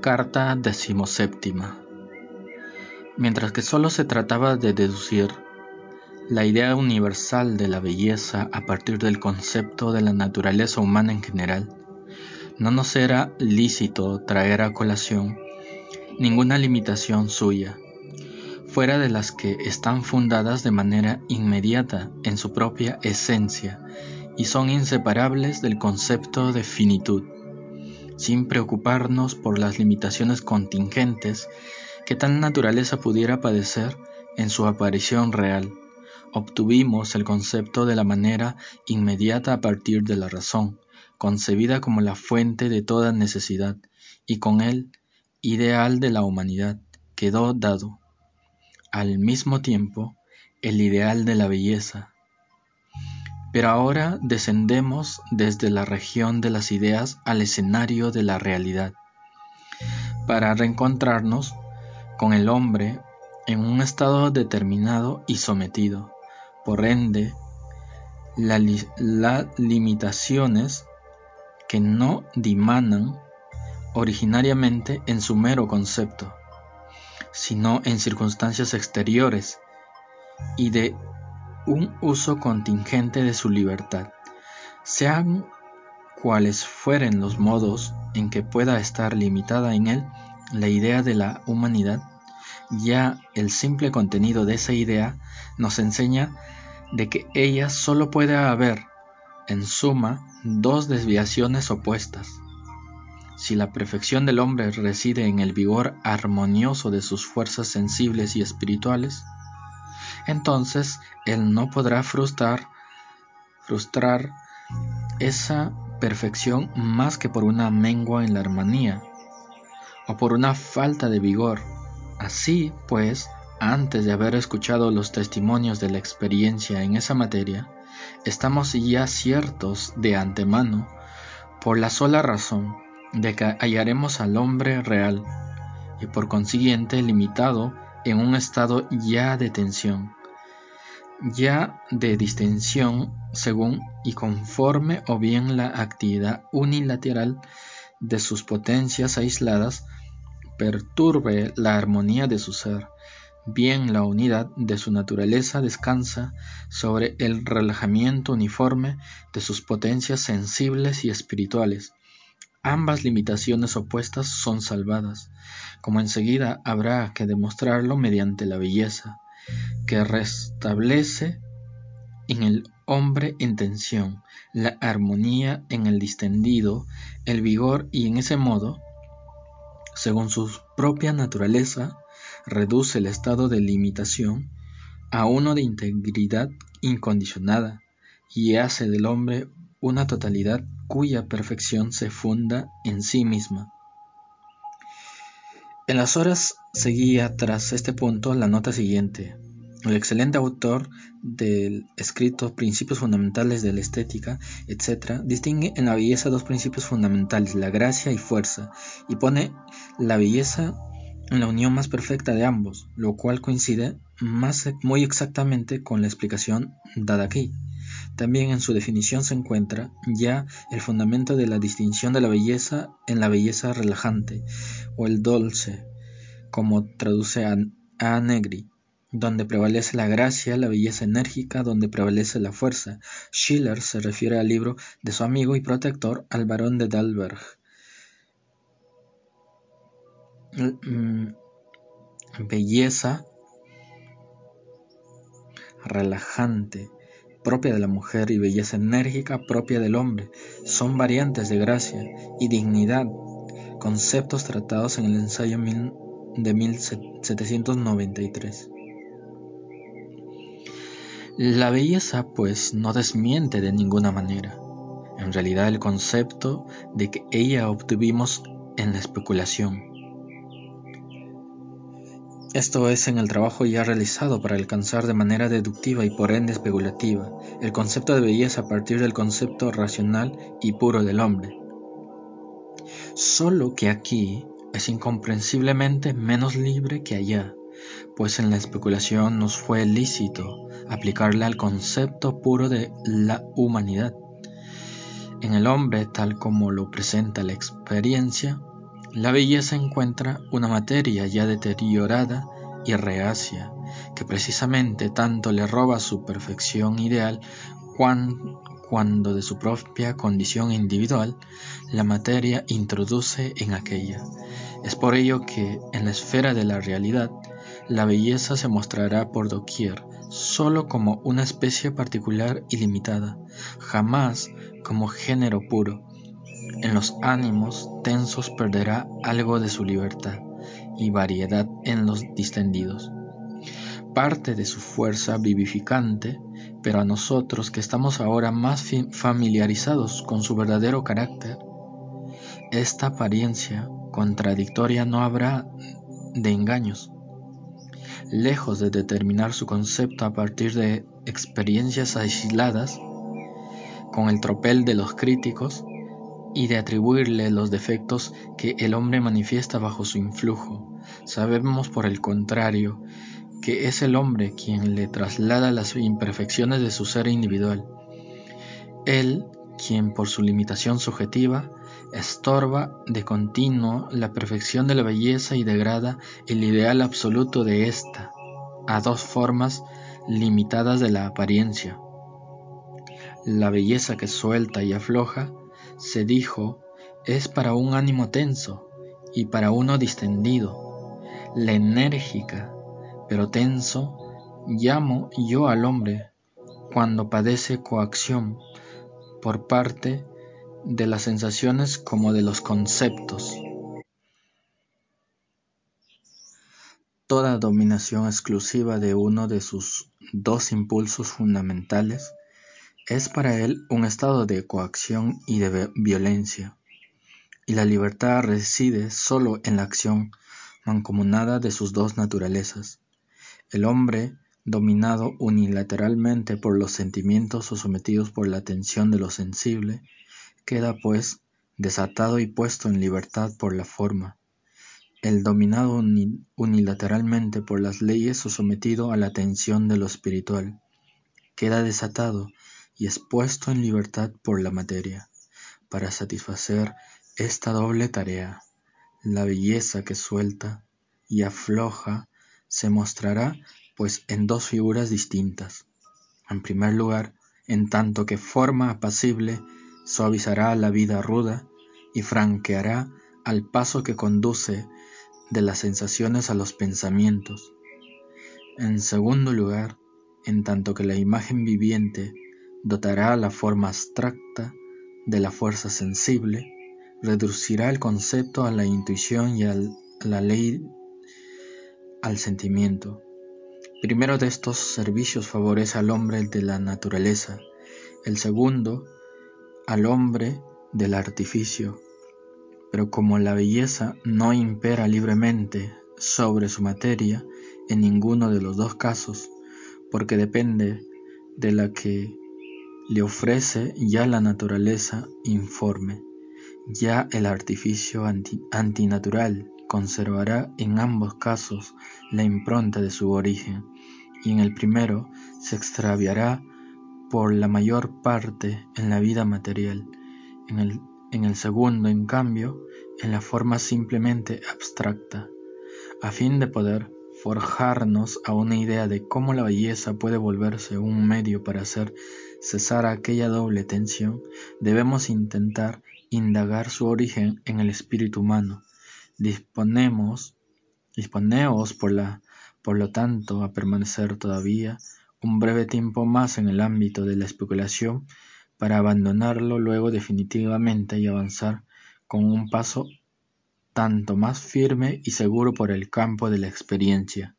Carta decimoséptima. Mientras que solo se trataba de deducir la idea universal de la belleza a partir del concepto de la naturaleza humana en general, no nos era lícito traer a colación ninguna limitación suya, fuera de las que están fundadas de manera inmediata en su propia esencia y son inseparables del concepto de finitud sin preocuparnos por las limitaciones contingentes que tal naturaleza pudiera padecer en su aparición real. Obtuvimos el concepto de la manera inmediata a partir de la razón, concebida como la fuente de toda necesidad, y con él, ideal de la humanidad, quedó dado. Al mismo tiempo, el ideal de la belleza, pero ahora descendemos desde la región de las ideas al escenario de la realidad, para reencontrarnos con el hombre en un estado determinado y sometido. Por ende, las limitaciones que no dimanan originariamente en su mero concepto, sino en circunstancias exteriores y de un uso contingente de su libertad, sean cuales fueren los modos en que pueda estar limitada en él la idea de la humanidad, ya el simple contenido de esa idea nos enseña de que ella solo puede haber, en suma, dos desviaciones opuestas. Si la perfección del hombre reside en el vigor armonioso de sus fuerzas sensibles y espirituales, entonces él no podrá frustrar, frustrar esa perfección más que por una mengua en la armonía o por una falta de vigor. Así pues, antes de haber escuchado los testimonios de la experiencia en esa materia, estamos ya ciertos de antemano, por la sola razón de que hallaremos al hombre real y por consiguiente limitado en un estado ya de tensión ya de distensión según y conforme o bien la actividad unilateral de sus potencias aisladas perturbe la armonía de su ser, bien la unidad de su naturaleza descansa sobre el relajamiento uniforme de sus potencias sensibles y espirituales. Ambas limitaciones opuestas son salvadas, como enseguida habrá que demostrarlo mediante la belleza que restablece en el hombre en tensión, la armonía en el distendido, el vigor y en ese modo, según su propia naturaleza, reduce el estado de limitación a uno de integridad incondicionada y hace del hombre una totalidad cuya perfección se funda en sí misma. En las horas seguía tras este punto la nota siguiente. El excelente autor del escrito Principios Fundamentales de la Estética, etc., distingue en la belleza dos principios fundamentales, la gracia y fuerza, y pone la belleza en la unión más perfecta de ambos, lo cual coincide más, muy exactamente con la explicación dada aquí. También en su definición se encuentra ya el fundamento de la distinción de la belleza en la belleza relajante o el dulce, como traduce a, Negri, donde prevalece la gracia, la belleza enérgica, donde prevalece la fuerza. Schiller se refiere al libro de su amigo y protector, al barón de Dalberg. Mm, belleza relajante propia de la mujer y belleza enérgica propia del hombre son variantes de gracia y dignidad, conceptos tratados en el ensayo de 1793. La belleza, pues, no desmiente de ninguna manera, en realidad, el concepto de que ella obtuvimos en la especulación. Esto es en el trabajo ya realizado para alcanzar de manera deductiva y por ende especulativa el concepto de belleza a partir del concepto racional y puro del hombre. Solo que aquí es incomprensiblemente menos libre que allá, pues en la especulación nos fue lícito aplicarle al concepto puro de la humanidad. En el hombre, tal como lo presenta la experiencia, La belleza encuentra una materia ya deteriorada y reacia, que precisamente tanto le roba su perfección ideal cuando de su propia condición individual la materia introduce en aquella. Es por ello que en la esfera de la realidad la belleza se mostrará por doquier, solo como una especie particular y limitada, jamás como género puro. En los ánimos tensos perderá algo de su libertad y variedad en los distendidos. Parte de su fuerza vivificante pero a nosotros que estamos ahora más familiarizados con su verdadero carácter, esta apariencia contradictoria no habrá de engaños. Lejos de determinar su concepto a partir de experiencias aisladas, con el tropel de los críticos, y de atribuirle los defectos que el hombre manifiesta bajo su influjo, sabemos por el contrario que es el hombre quien le traslada las imperfecciones de su ser individual. Él, quien por su limitación subjetiva, estorba de continuo la perfección de la belleza y degrada el ideal absoluto de ésta a dos formas limitadas de la apariencia. La belleza que suelta y afloja, se dijo, es para un ánimo tenso y para uno distendido. La enérgica pero tenso, llamo yo al hombre cuando padece coacción por parte de las sensaciones como de los conceptos. Toda dominación exclusiva de uno de sus dos impulsos fundamentales es para él un estado de coacción y de violencia, y la libertad reside sólo en la acción mancomunada de sus dos naturalezas. El hombre, dominado unilateralmente por los sentimientos o sometidos por la tensión de lo sensible, queda pues desatado y puesto en libertad por la forma. El dominado unilateralmente por las leyes o sometido a la tensión de lo espiritual, queda desatado y expuesto en libertad por la materia, para satisfacer esta doble tarea, la belleza que suelta y afloja se mostrará pues en dos figuras distintas. En primer lugar, en tanto que forma apacible suavizará la vida ruda y franqueará al paso que conduce de las sensaciones a los pensamientos. En segundo lugar, en tanto que la imagen viviente dotará la forma abstracta de la fuerza sensible, reducirá el concepto a la intuición y a la ley al sentimiento. Primero de estos servicios favorece al hombre de la naturaleza, el segundo al hombre del artificio. Pero como la belleza no impera libremente sobre su materia en ninguno de los dos casos, porque depende de la que le ofrece ya la naturaleza informe, ya el artificio antinatural conservará en ambos casos la impronta de su origen, y en el primero se extraviará por la mayor parte en la vida material, en el, en el segundo, en cambio, en la forma simplemente abstracta, a fin de poder forjarnos a una idea de cómo la belleza puede volverse un medio para hacer cesar aquella doble tensión, debemos intentar indagar su origen en el espíritu humano, disponeos por, lo tanto a permanecer todavía un breve tiempo más en el ámbito de la especulación para abandonarlo luego definitivamente y avanzar con un paso tanto más firme y seguro por el campo de la experiencia.